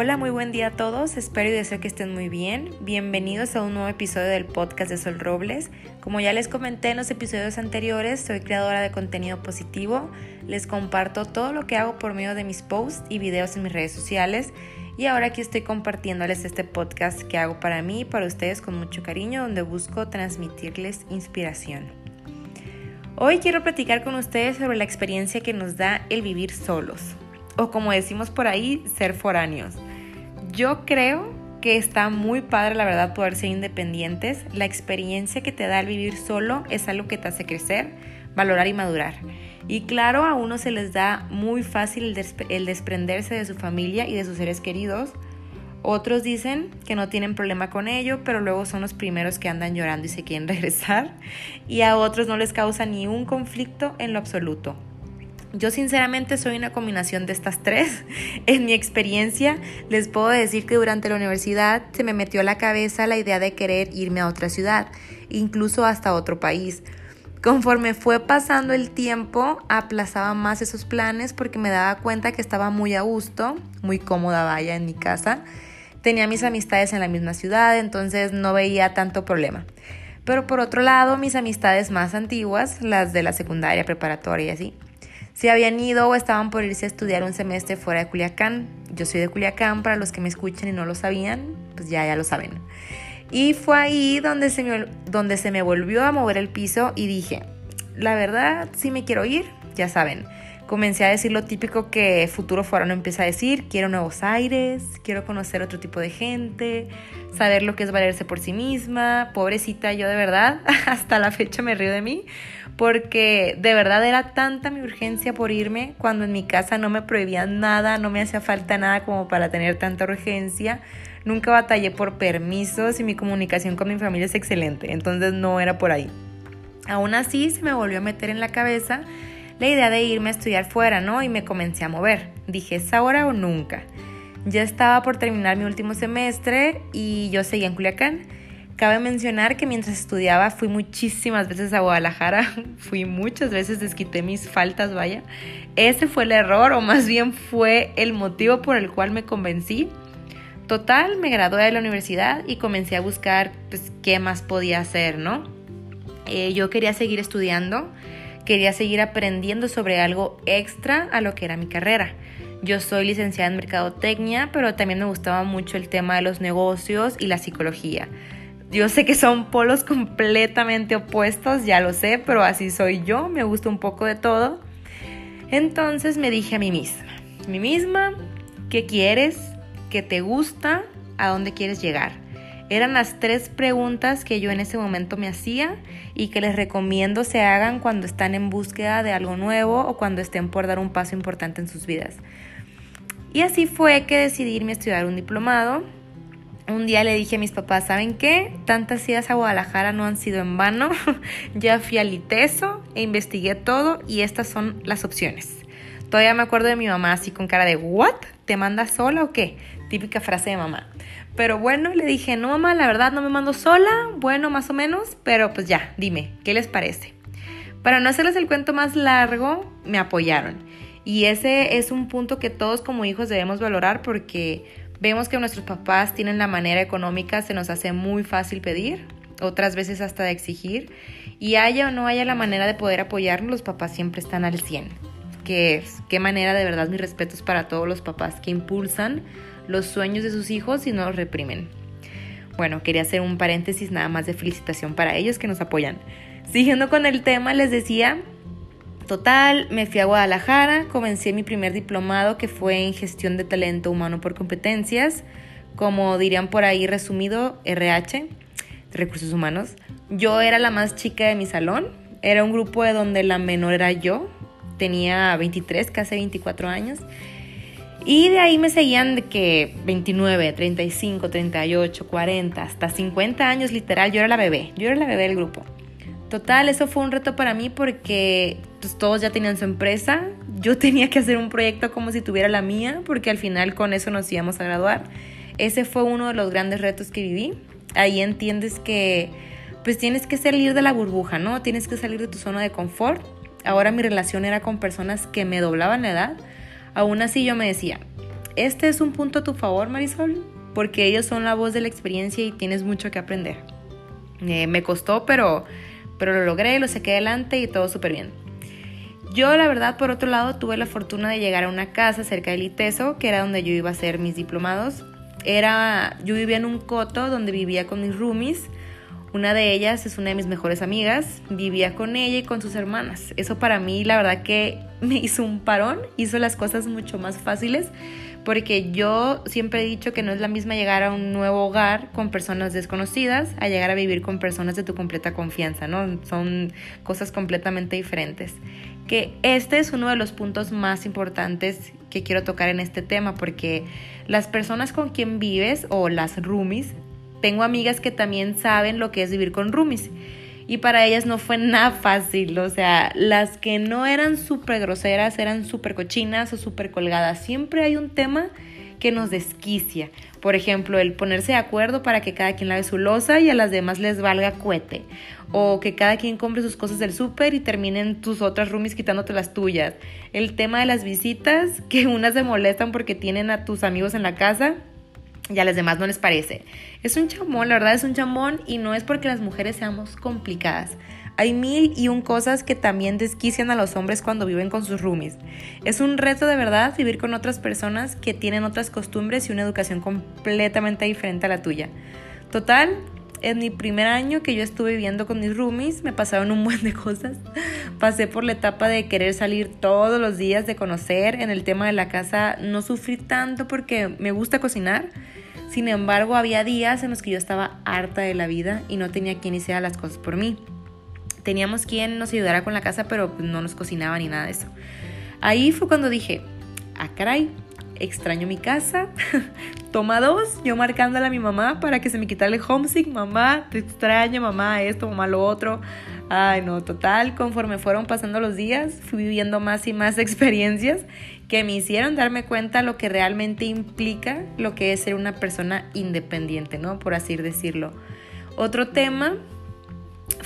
Hola, muy buen día a todos. Espero y deseo que estén muy bien. Bienvenidos a un nuevo episodio del podcast de Sol Robles. Como ya les comenté en los episodios anteriores, soy creadora de contenido positivo. Les comparto todo lo que hago por medio de mis posts y videos en mis redes sociales. Y ahora aquí estoy compartiéndoles este podcast que hago para mí y para ustedes con mucho cariño, donde busco transmitirles inspiración. Hoy quiero platicar con ustedes sobre la experiencia que nos da el vivir solos o como decimos por ahí, ser foráneos. Yo creo que está muy padre, la verdad, poder ser independientes. La experiencia que te da el vivir solo es algo que te hace crecer, valorar y madurar. Y claro, a uno se les da muy fácil el, desprenderse de su familia y de sus seres queridos. Otros dicen que no tienen problema con ello, pero luego son los primeros que andan llorando y se quieren regresar. Y a otros no les causa ni un conflicto en lo absoluto. Yo sinceramente soy una combinación de estas tres. En mi experiencia les puedo decir que durante la universidad se me metió a la cabeza la idea de querer irme a otra ciudad, incluso hasta otro país. Conforme fue pasando el tiempo, aplazaba más esos planes porque me daba cuenta que estaba muy a gusto, muy cómoda vaya en mi casa. Tenía mis amistades en la misma ciudad, entonces no veía tanto problema. Pero por otro lado, mis amistades más antiguas, las de la secundaria, preparatoria y así, si habían ido o estaban por irse a estudiar un semestre fuera de Culiacán. Yo soy de Culiacán, para los que me escuchan y no lo sabían, pues ya, ya lo saben. Y fue ahí donde se, me, donde se me volvió a mover el piso y dije, la verdad, sí me quiero ir, ya saben. Comencé a decir lo típico que futuro no empieza a decir, quiero nuevos aires, quiero conocer otro tipo de gente, saber lo que es valerse por sí misma. Pobrecita, yo de verdad, hasta la fecha me río de mí, porque de verdad era tanta mi urgencia por irme cuando en mi casa no me prohibían nada, no me hacía falta nada como para tener tanta urgencia. Nunca batallé por permisos y mi comunicación con mi familia es excelente, entonces no era por ahí. Aún así se me volvió a meter en la cabeza la idea de irme a estudiar fuera, ¿no? Y me comencé a mover. Dije, ¿es ahora o nunca? Ya estaba por terminar mi último semestre y yo seguía en Culiacán. Cabe mencionar que mientras estudiaba fui muchísimas veces a Guadalajara, fui muchas veces, desquité mis faltas, vaya. Ese fue el error o más bien fue el motivo por el cual me convencí. Total, me gradué de la universidad y comencé a buscar pues, qué más podía hacer, ¿no? Eh, yo quería seguir estudiando, quería seguir aprendiendo sobre algo extra a lo que era mi carrera. Yo soy licenciada en Mercadotecnia, pero también me gustaba mucho el tema de los negocios y la psicología. Yo sé que son polos completamente opuestos, ya lo sé, pero así soy yo, me gusta un poco de todo. Entonces me dije a mí misma, mí misma, ¿qué quieres? ¿Qué te gusta? ¿A dónde quieres llegar? Eran las tres preguntas que yo en ese momento me hacía y que les recomiendo se hagan cuando están en búsqueda de algo nuevo o cuando estén por dar un paso importante en sus vidas. Y así fue que decidí irme a estudiar un diplomado un día le dije a mis papás, ¿saben qué? Tantas idas a Guadalajara no han sido en vano. ya fui al ITESO e investigué todo y estas son las opciones. Todavía me acuerdo de mi mamá así con cara de, ¿what? ¿Te mandas sola o qué? Típica frase de mamá. Pero bueno, le dije, no mamá, la verdad no me mando sola, bueno, más o menos, pero pues ya, dime, ¿qué les parece? Para no hacerles el cuento más largo, me apoyaron. Y ese es un punto que todos como hijos debemos valorar porque Vemos que nuestros papás tienen la manera económica, se nos hace muy fácil pedir, otras veces hasta de exigir, y haya o no haya la manera de poder apoyarnos, los papás siempre están al 100. Que qué manera de verdad mis respetos para todos los papás que impulsan los sueños de sus hijos y no los reprimen. Bueno, quería hacer un paréntesis nada más de felicitación para ellos que nos apoyan. Siguiendo con el tema, les decía Total, me fui a Guadalajara, comencé mi primer diplomado que fue en gestión de talento humano por competencias, como dirían por ahí resumido, RH, recursos humanos. Yo era la más chica de mi salón, era un grupo de donde la menor era yo, tenía 23, casi 24 años. Y de ahí me seguían de que 29, 35, 38, 40, hasta 50 años literal, yo era la bebé, yo era la bebé del grupo. Total, eso fue un reto para mí porque pues, todos ya tenían su empresa. Yo tenía que hacer un proyecto como si tuviera la mía, porque al final con eso nos íbamos a graduar. Ese fue uno de los grandes retos que viví. Ahí entiendes que pues tienes que salir de la burbuja, ¿no? Tienes que salir de tu zona de confort. Ahora mi relación era con personas que me doblaban la edad. Aún así yo me decía, este es un punto a tu favor, Marisol, porque ellos son la voz de la experiencia y tienes mucho que aprender. Eh, me costó, pero, pero lo logré, lo saqué adelante y todo súper bien. Yo, la verdad, por otro lado, tuve la fortuna de llegar a una casa cerca del ITESO, que era donde yo iba a hacer mis diplomados. Era, yo vivía en un coto donde vivía con mis roomies. Una de ellas es una de mis mejores amigas. Vivía con ella y con sus hermanas. Eso para mí, la verdad que me hizo un parón, hizo las cosas mucho más fáciles porque yo siempre he dicho que no es la misma llegar a un nuevo hogar con personas desconocidas a llegar a vivir con personas de tu completa confianza, ¿no? Son cosas completamente diferentes. Que este es uno de los puntos más importantes que quiero tocar en este tema porque las personas con quien vives o las roomies, tengo amigas que también saben lo que es vivir con roomies y para ellas no fue nada fácil. O sea, las que no eran súper groseras eran súper cochinas o súper colgadas. Siempre hay un tema que nos desquicia. Por ejemplo, el ponerse de acuerdo para que cada quien lave su losa y a las demás les valga cuete. O que cada quien compre sus cosas del súper y terminen tus otras roomies quitándote las tuyas. El tema de las visitas, que unas se molestan porque tienen a tus amigos en la casa y a las demás no les parece. Es un chamón, la verdad es un chamón y no es porque las mujeres seamos complicadas. Hay mil y un cosas que también desquician a los hombres cuando viven con sus roomies. Es un reto de verdad vivir con otras personas que tienen otras costumbres y una educación completamente diferente a la tuya. Total, en mi primer año que yo estuve viviendo con mis roomies, me pasaron un buen de cosas. Pasé por la etapa de querer salir todos los días, de conocer. En el tema de la casa no sufrí tanto porque me gusta cocinar sin embargo, había días en los que yo estaba harta de la vida y no tenía quien hiciera las cosas por mí. Teníamos quien nos ayudara con la casa, pero no nos cocinaba ni nada de eso. Ahí fue cuando dije, ah, caray, extraño mi casa. Toma dos, yo marcándole a mi mamá para que se me quitara el homesick. Mamá, te extraño, mamá, esto, mamá, lo otro. Ay, no, total, conforme fueron pasando los días, fui viviendo más y más experiencias que me hicieron darme cuenta lo que realmente implica lo que es ser una persona independiente, ¿no? Por así decirlo. Otro tema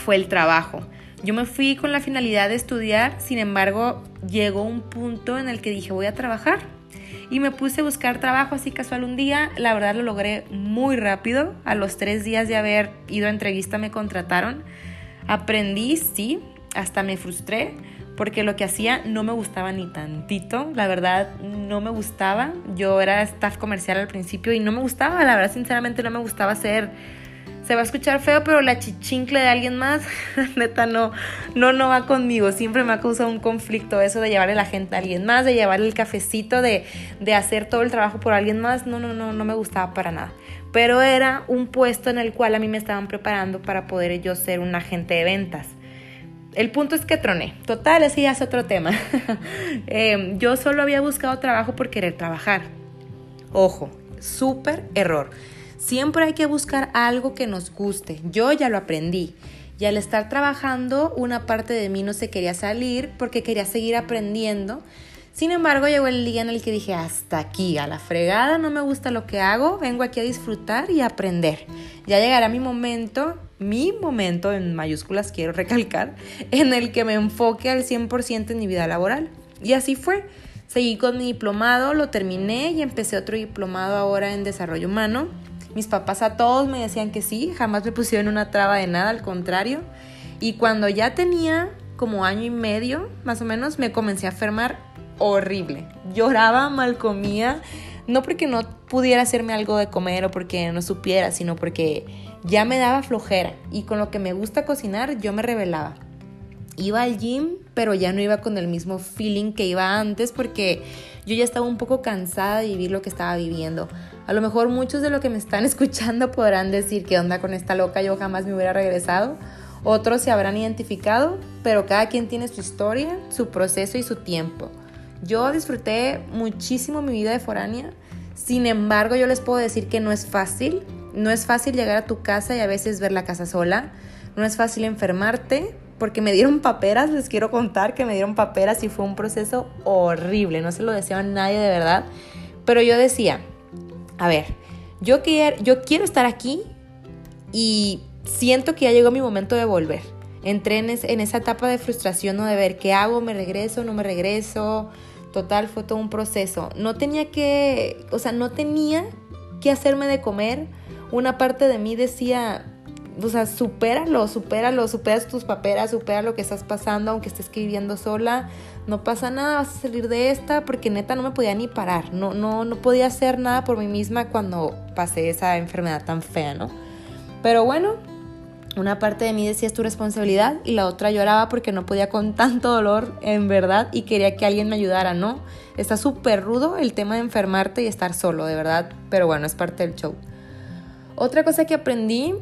fue el trabajo. Yo me fui con la finalidad de estudiar, sin embargo, llegó un punto en el que dije, voy a trabajar. Y me puse a buscar trabajo así casual un día. La verdad lo logré muy rápido. A los tres días de haber ido a entrevista me contrataron. Aprendí, sí, hasta me frustré porque lo que hacía no me gustaba ni tantito, la verdad no me gustaba. Yo era staff comercial al principio y no me gustaba, la verdad sinceramente no me gustaba ser se va a escuchar feo, pero la chichincle de alguien más, neta no no no va conmigo, siempre me ha causado un conflicto eso de llevarle la gente a alguien más, de llevarle el cafecito, de, de hacer todo el trabajo por alguien más, no no no no me gustaba para nada. Pero era un puesto en el cual a mí me estaban preparando para poder yo ser un agente de ventas el punto es que troné. Total, ese ya es otro tema. Em, yo solo había buscado trabajo por querer trabajar. Ojo, súper error. Siempre hay que buscar algo que nos guste. Yo ya lo aprendí. Y al estar trabajando, una parte de mí no se quería salir porque quería seguir aprendiendo. Sin embargo, llegó el día en el que dije, hasta aquí, a la fregada, no me gusta lo que hago, vengo aquí a disfrutar y aprender. Ya llegará mi momento mi momento, en mayúsculas quiero recalcar, en el que me enfoque al 100% en mi vida laboral. Y así fue. Seguí con mi diplomado, lo terminé y empecé otro diplomado ahora en desarrollo humano. Mis papás a todos me decían que sí, jamás me pusieron una traba de nada, al contrario. Y cuando ya tenía como año y medio, más o menos, me comencé a enfermar horrible. Lloraba, mal comía, no porque no pudiera hacerme algo de comer o porque no supiera, sino porque ya me daba flojera y con lo que me gusta cocinar yo me revelaba. Iba al gym, pero ya no iba con el mismo feeling que iba antes porque yo ya estaba un poco cansada de vivir lo que estaba viviendo. A lo mejor muchos de los que me están escuchando podrán decir que onda con esta loca, yo jamás me hubiera regresado. Otros se habrán identificado, pero cada quien tiene su historia, su proceso y su tiempo. Yo disfruté muchísimo mi vida de foránea, sin embargo yo les puedo decir que no es fácil, no es fácil llegar a tu casa y a veces ver la casa sola. No es fácil enfermarte porque me dieron paperas, les quiero contar que me dieron paperas y fue un proceso horrible. No se lo deseo a nadie de verdad. Pero yo decía, a ver, yo quiero, yo quiero estar aquí y siento que ya llegó mi momento de volver. Entré en, esa etapa de frustración, ¿no? De ver qué hago, me regreso, no me regreso. Total, fue todo un proceso. No tenía que, o sea, no tenía que hacerme de comer. Una parte de mí decía, o sea, supéralo, supéralo, superas tus paperas, supera lo que estás pasando, aunque estés viviendo sola, no pasa nada, vas a salir de esta, porque neta no me podía ni parar, no, no, no podía hacer nada por mí misma cuando pasé esa enfermedad tan fea, ¿no? Pero bueno, una parte de mí decía es tu responsabilidad y la otra lloraba porque no podía con tanto dolor en verdad y quería que alguien me ayudara, ¿no? Está súper rudo el tema de enfermarte y estar solo, de verdad, pero bueno, es parte del show. Otra cosa que aprendí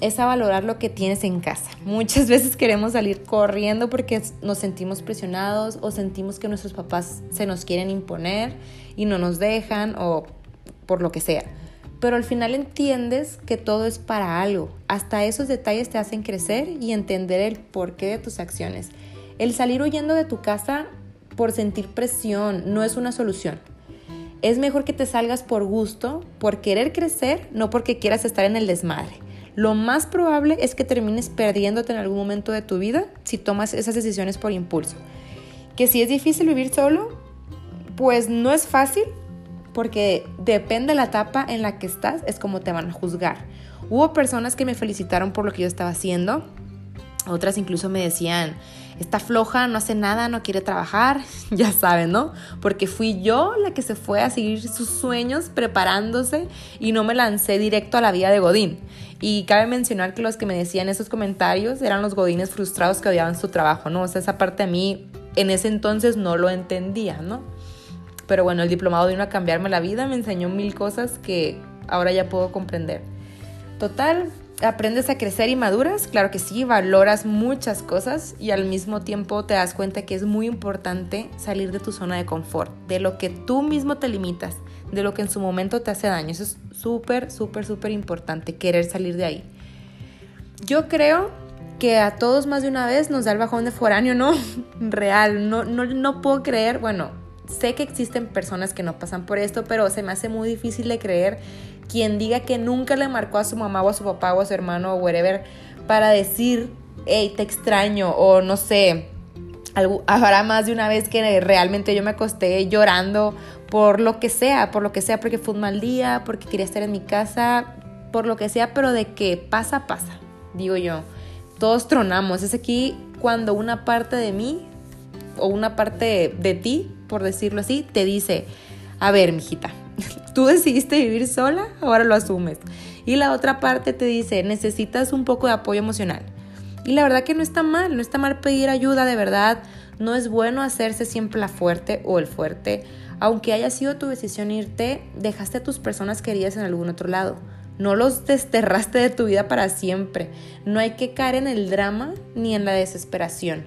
es a valorar lo que tienes en casa. Muchas veces queremos salir corriendo porque nos sentimos presionados o sentimos que nuestros papás se nos quieren imponer y no nos dejan o por lo que sea pero al final entiendes que todo es para algo. Hasta esos detalles te hacen crecer y entender el porqué de tus acciones. El salir huyendo de tu casa por sentir presión no es una solución. Es mejor que te salgas por gusto, por querer crecer, no porque quieras estar en el desmadre. Lo más probable es que termines perdiéndote en algún momento de tu vida si tomas esas decisiones por impulso. Que si es difícil vivir solo, pues no es fácil, porque depende de la etapa en la que estás, es como te van a juzgar. Hubo personas que me felicitaron por lo que yo estaba haciendo, otras incluso me decían, está floja, no hace nada, no quiere trabajar, ya saben, ¿no? Porque fui yo la que se fue a seguir sus sueños preparándose y no me lancé directo a la vida de Godín. Y cabe mencionar que los que me decían esos comentarios eran los Godines frustrados que odiaban su trabajo, ¿no? O sea, esa parte a mí en ese entonces no lo entendía, ¿no? Pero bueno, el diplomado vino a cambiarme la vida, me enseñó mil cosas que ahora ya puedo comprender. Total, aprendes a crecer y maduras, claro que sí, valoras muchas cosas y al mismo tiempo te das cuenta que es muy importante salir de tu zona de confort, de lo que tú mismo te limitas, de lo que en su momento te hace daño. Eso es súper, súper, súper importante, querer salir de ahí. Yo creo que a todos más de una vez nos da el bajón de foráneo, ¿no? Real, no, no, no puedo creer, bueno, sé que existen personas que no pasan por esto, pero se me hace muy difícil de creer quien diga que nunca le marcó a su mamá o a su papá o a su hermano o whatever para decir, hey, te extraño o no sé, habrá más de una vez que realmente yo me acosté llorando por lo que sea, por lo que sea, porque fue un mal día, porque quería estar en mi casa, por lo que sea, pero de que pasa, pasa, digo yo. Todos tronamos, es aquí cuando una parte de mí o una parte de ti por decirlo así, te dice, a ver, mijita, tú decidiste vivir sola, ahora lo asumes. Y la otra parte te dice, necesitas un poco de apoyo emocional. Y la verdad que no está mal, no está mal pedir ayuda, de verdad. No es bueno hacerse siempre la fuerte o el fuerte. Aunque haya sido tu decisión irte, dejaste a tus personas queridas en algún otro lado. No los desterraste de tu vida para siempre. No hay que caer en el drama ni en la desesperación.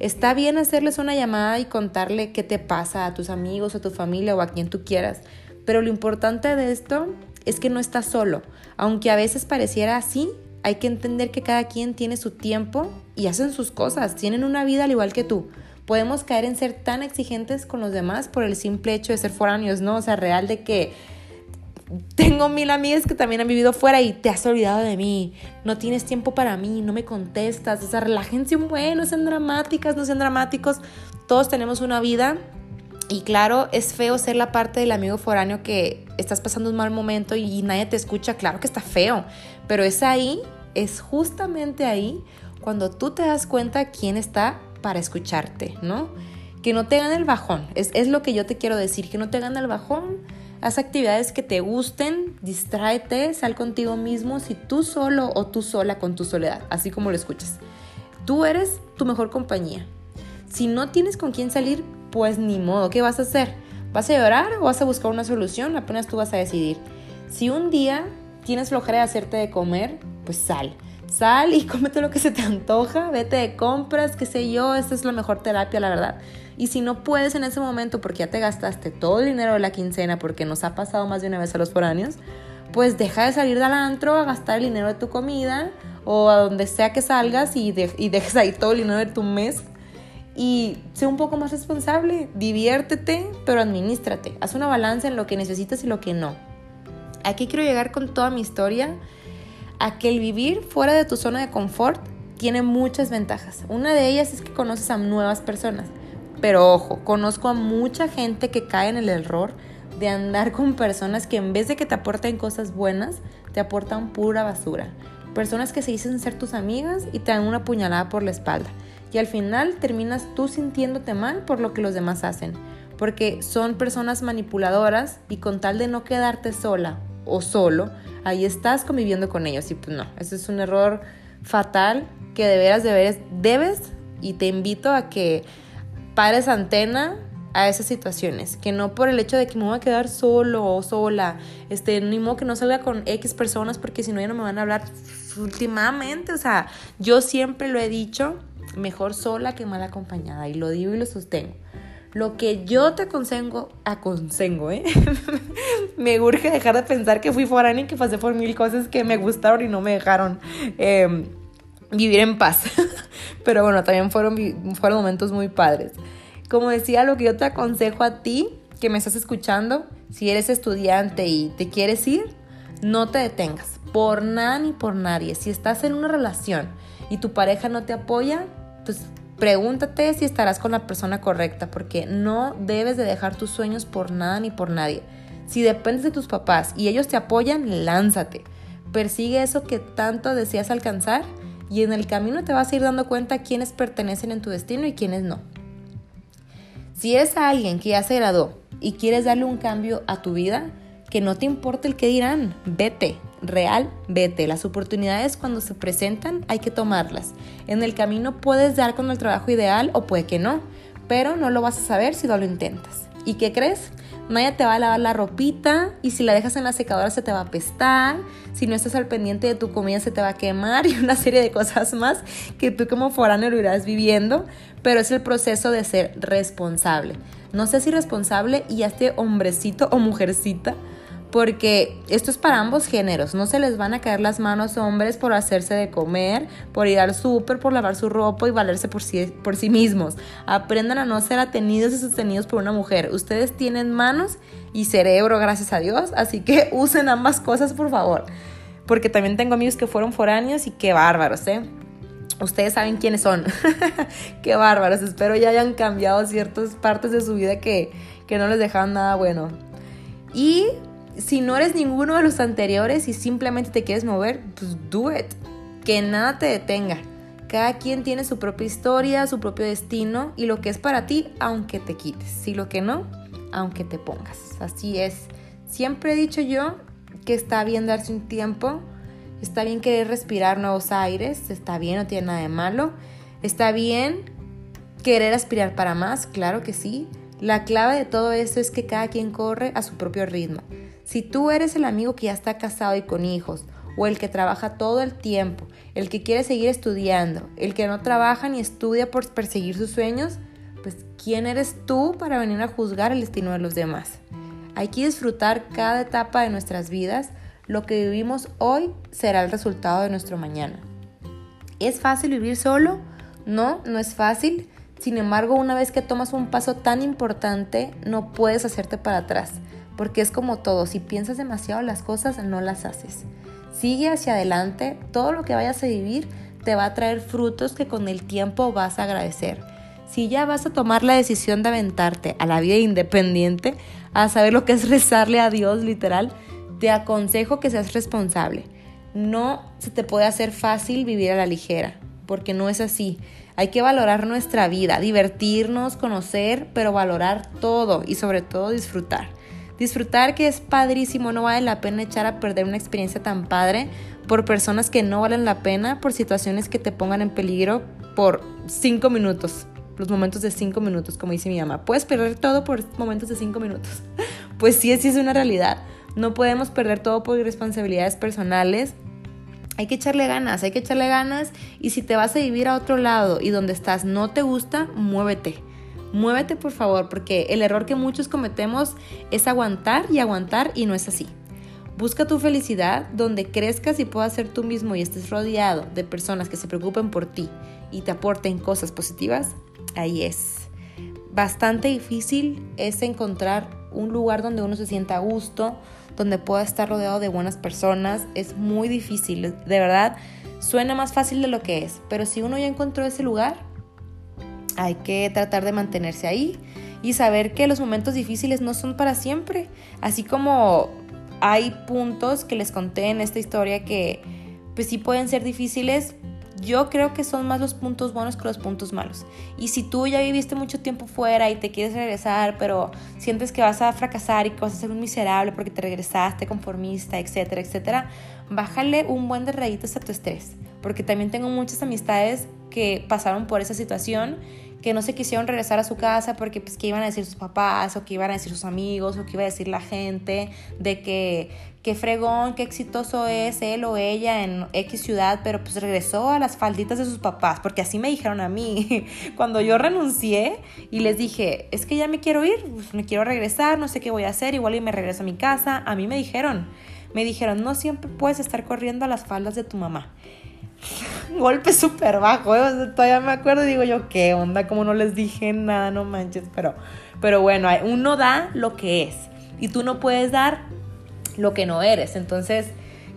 Está bien hacerles una llamada y contarle qué te pasa a tus amigos, a tu familia o a quien tú quieras, pero lo importante de esto es que no estás solo. Aunque a veces pareciera así, hay que entender que cada quien tiene su tiempo y hacen sus cosas, tienen una vida al igual que tú. Podemos caer en ser tan exigentes con los demás por el simple hecho de ser foráneos, ¿no? O sea, real de que tengo mil amigas que también han vivido fuera y te has olvidado de mí, no tienes tiempo para mí, no me contestas, o sea, relájense un buen, no sean dramáticas, no sean dramáticos, todos tenemos una vida y claro, es feo ser la parte del amigo foráneo que estás pasando un mal momento y nadie te escucha, claro que está feo, pero es ahí, es justamente ahí cuando tú te das cuenta quién está para escucharte, ¿no? Que no te gane el bajón, es, es lo que yo te quiero decir, que no te gane el bajón Haz actividades que te gusten, distráete, sal contigo mismo si tú solo o tú sola con tu soledad, así como lo escuchas. Tú eres tu mejor compañía. Si no tienes con quién salir, pues ni modo, ¿qué vas a hacer? ¿Vas a llorar o vas a buscar una solución? Apenas tú vas a decidir. Si un día tienes flojera de hacerte de comer, pues sal. Sal y cómete lo que se te antoja, vete de compras, qué sé yo, esta es la mejor terapia, la verdad. Y si no puedes en ese momento porque ya te gastaste todo el dinero de la quincena, porque nos ha pasado más de una vez a los foráneos, pues deja de salir del antro a gastar el dinero de tu comida o a donde sea que salgas y, y dejes ahí todo el dinero de tu mes. Y sé un poco más responsable, diviértete, pero administrate. Haz una balanza en lo que necesitas y lo que no. Aquí quiero llegar con toda mi historia a que el vivir fuera de tu zona de confort tiene muchas ventajas. Una de ellas es que conoces a nuevas personas Pero ojo, conozco a mucha gente que cae en el error de andar con personas que en vez de que te aporten cosas buenas, te aportan pura basura. Personas que se dicen ser tus amigas y te dan una puñalada por la espalda. Y al final terminas tú sintiéndote mal por lo que los demás hacen. Porque son personas manipuladoras y con tal de no quedarte sola o solo, ahí estás conviviendo con ellos. Y pues no, ese es un error fatal que de veras, de debes y te invito a que pares antena a esas situaciones, que no por el hecho de que me voy a quedar solo o sola, este, ni modo que no salga con X personas porque si no ya no me van a hablar últimamente, o sea, yo siempre lo he dicho, mejor sola que mal acompañada y lo digo y lo sostengo. Lo que yo te aconsejo, aconsejo, ¿eh? me urge dejar de pensar que fui foránea y que pasé por mil cosas que me gustaron y no me dejaron em, vivir en paz. Pero bueno, también fueron, fueron momentos muy padres. Como decía, lo que yo te aconsejo a ti, que me estás escuchando, si eres estudiante y te quieres ir, no te detengas, por nada ni por nadie. Si estás en una relación y tu pareja no te apoya, pues pregúntate si estarás con la persona correcta, porque no debes de dejar tus sueños por nada ni por nadie. Si dependes de tus papás y ellos te apoyan, lánzate. Persigue eso que tanto deseas alcanzar y en el camino te vas a ir dando cuenta quiénes pertenecen en tu destino y quiénes no. Si es alguien que ya se graduó y quieres darle un cambio a tu vida, que no te importe el que dirán, vete, real, vete. Las oportunidades cuando se presentan hay que tomarlas. En el camino puedes dar con el trabajo ideal o puede que no, pero no lo vas a saber si no lo intentas. ¿Y qué crees? Nadie te va a lavar la ropita y si la dejas en la secadora se te va a apestar, si no estás al pendiente de tu comida se te va a quemar y una serie de cosas más que tú como foráneo lo irás viviendo, pero es el proceso de ser responsable. No sé si responsable y a este hombrecito o mujercita porque esto es para ambos géneros, no se les van a caer las manos hombres por hacerse de comer, por ir al súper, por lavar su ropa y valerse por sí, por sí mismos. Aprendan a no ser atenidos y sostenidos por una mujer. Ustedes tienen manos y cerebro, gracias a Dios, así que usen ambas cosas, por favor. Porque también tengo amigos que fueron foráneos y qué bárbaros, ¿eh? Ustedes saben quiénes son. qué bárbaros. Espero ya hayan cambiado ciertas partes de su vida que, que no les dejaban nada bueno. Y si no eres ninguno de los anteriores y simplemente te quieres mover, pues do it. Que nada te detenga. Cada quien tiene su propia historia, su propio destino y lo que es para ti, aunque te quites. Si lo que no, aunque te pongas. Así es. Siempre he dicho yo que está bien darse un tiempo, está bien querer respirar nuevos aires, está bien, no tiene nada de malo. Está bien querer aspirar para más, claro que sí. La clave de todo esto es que cada quien corre a su propio ritmo. Si tú eres el amigo que ya está casado y con hijos, o el que trabaja todo el tiempo, el que quiere seguir estudiando, el que no trabaja ni estudia por perseguir sus sueños, pues ¿quién eres tú para venir a juzgar el destino de los demás? Hay que disfrutar cada etapa de nuestras vidas. Lo que vivimos hoy será el resultado de nuestro mañana. ¿Es fácil vivir solo? No, no es fácil. Sin embargo, una vez que tomas un paso tan importante, no puedes hacerte para atrás porque es como todo, si piensas demasiado las cosas, no las haces. Sigue hacia adelante, todo lo que vayas a vivir te va a traer frutos que con el tiempo vas a agradecer. Si ya vas a tomar la decisión de aventarte a la vida independiente, a saber lo que es rezarle a Dios literal, te aconsejo que seas responsable. No se te puede hacer fácil vivir a la ligera, porque no es así. Hay que valorar nuestra vida, divertirnos, conocer, pero valorar todo y sobre todo disfrutar. Disfrutar que es padrísimo, no vale la pena echar a perder una experiencia tan padre por personas que no valen la pena, por situaciones que te pongan en peligro por cinco minutos, los momentos de cinco minutos, como dice mi mamá. Puedes perder todo por momentos de cinco minutos. Pues sí, sí es una realidad. No podemos perder todo por irresponsabilidades personales. Hay que echarle ganas, hay que echarle ganas y si te vas a vivir a otro lado y donde estás no te gusta, muévete Muévete por favor, porque el error que muchos cometemos es aguantar y aguantar y no es así. Busca tu felicidad donde crezcas y puedas ser tú mismo y estés rodeado de personas que se preocupen por ti y te aporten cosas positivas. Ahí es. Bastante difícil es encontrar un lugar donde uno se sienta a gusto, donde pueda estar rodeado de buenas personas. Es muy difícil, de verdad. Suena más fácil de lo que es, pero si uno ya encontró ese lugar, Hay que tratar de mantenerse ahí y saber que los momentos difíciles no son para siempre. Así como hay puntos que les conté en esta historia que pues sí pueden ser difíciles, yo creo que son más los puntos buenos que los puntos malos. Y si tú ya viviste mucho tiempo fuera y te quieres regresar, pero sientes que vas a fracasar y que vas a ser un miserable porque te regresaste conformista, etcétera, etcétera, bájale un buen de rayitos a tu estrés. Porque también tengo muchas amistades que pasaron por esa situación que no se quisieron regresar a su casa porque pues que iban a decir sus papás o que iban a decir sus amigos o que iba a decir la gente de que qué fregón, qué exitoso es él o ella en X ciudad, pero pues regresó a las falditas de sus papás, porque así me dijeron a mí. Cuando yo renuncié y les dije, es que ya me quiero ir, pues, me quiero regresar, no sé qué voy a hacer, igual y me regreso a mi casa, a mí me dijeron, me dijeron, no siempre puedes estar corriendo a las faldas de tu mamá golpe súper bajo, ¿eh? todavía me acuerdo y digo yo, ¿qué onda? Como no les dije nada, no manches, pero, pero bueno, uno da lo que es y tú no puedes dar lo que no eres, entonces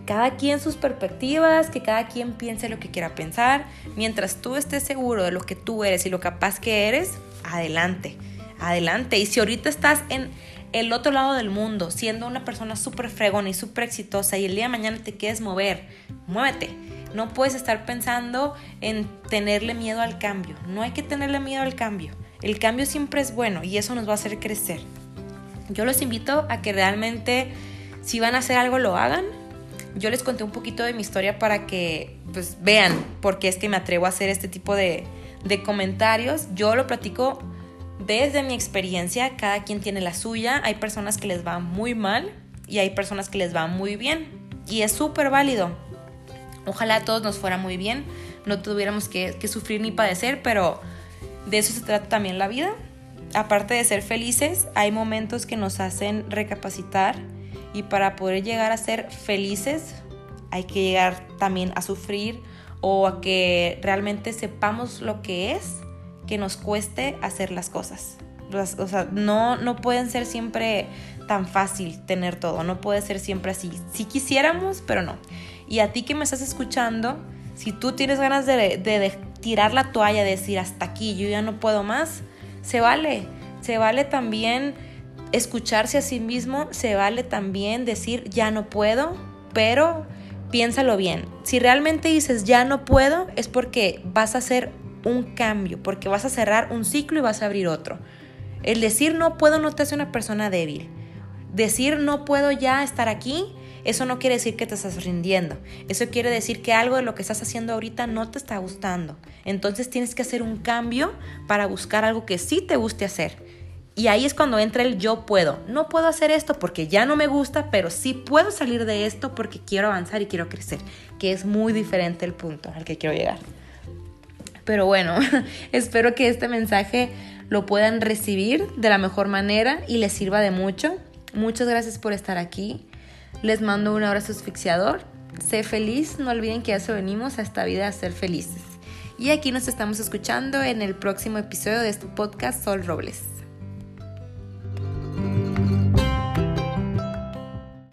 cada quien sus perspectivas, que cada quien piense lo que quiera pensar, mientras tú estés seguro de lo que tú eres y lo capaz que eres, adelante, adelante, y si ahorita estás en el otro lado del mundo, siendo una persona súper fregona y súper exitosa y el día de mañana te quieres mover, muévete no puedes estar pensando en tenerle miedo al cambio. No hay que tenerle miedo al cambio. El cambio siempre es bueno y eso nos va a hacer crecer. Yo los invito a que realmente si van a hacer algo lo hagan. Yo les conté un poquito de mi historia para que pues, vean por qué es que me atrevo a hacer este tipo de, de comentarios. Yo lo platico desde mi experiencia, cada quien tiene la suya. Hay personas que les va muy mal y hay personas que les va muy bien. Y es súper válido. Ojalá a todos nos fuera muy bien, no tuviéramos que, sufrir ni padecer, pero de eso se trata también la vida. Aparte de ser felices, hay momentos que nos hacen recapacitar y para poder llegar a ser felices hay que llegar también a sufrir o a que realmente sepamos lo que es que nos cueste hacer las cosas. O sea, no, no pueden ser siempre tan fácil tener todo, no puede ser siempre así. Si quisiéramos, pero no. Y a ti que me estás escuchando, si tú tienes ganas de, tirar la toalla, de decir hasta aquí, yo ya no puedo más, se vale. Se vale también escucharse a sí mismo, se vale también decir ya no puedo, pero piénsalo bien. Si realmente dices ya no puedo, es porque vas a hacer un cambio, porque vas a cerrar un ciclo y vas a abrir otro. El decir no puedo no te hace una persona débil. Decir no puedo ya estar aquí eso no quiere decir que te estás rindiendo. Eso quiere decir que algo de lo que estás haciendo ahorita no te está gustando. Entonces tienes que hacer un cambio para buscar algo que sí te guste hacer. Y ahí es cuando entra el yo puedo. No puedo hacer esto porque ya no me gusta, pero sí puedo salir de esto porque quiero avanzar y quiero crecer, que es muy diferente el punto al que quiero llegar. Pero bueno, espero que este mensaje lo puedan recibir de la mejor manera y les sirva de mucho. Muchas gracias por estar aquí. Les mando un abrazo asfixiador. Sé feliz, no olviden que a eso venimos a esta vida a ser felices. Y aquí nos estamos escuchando en el próximo episodio de este podcast Sol Robles.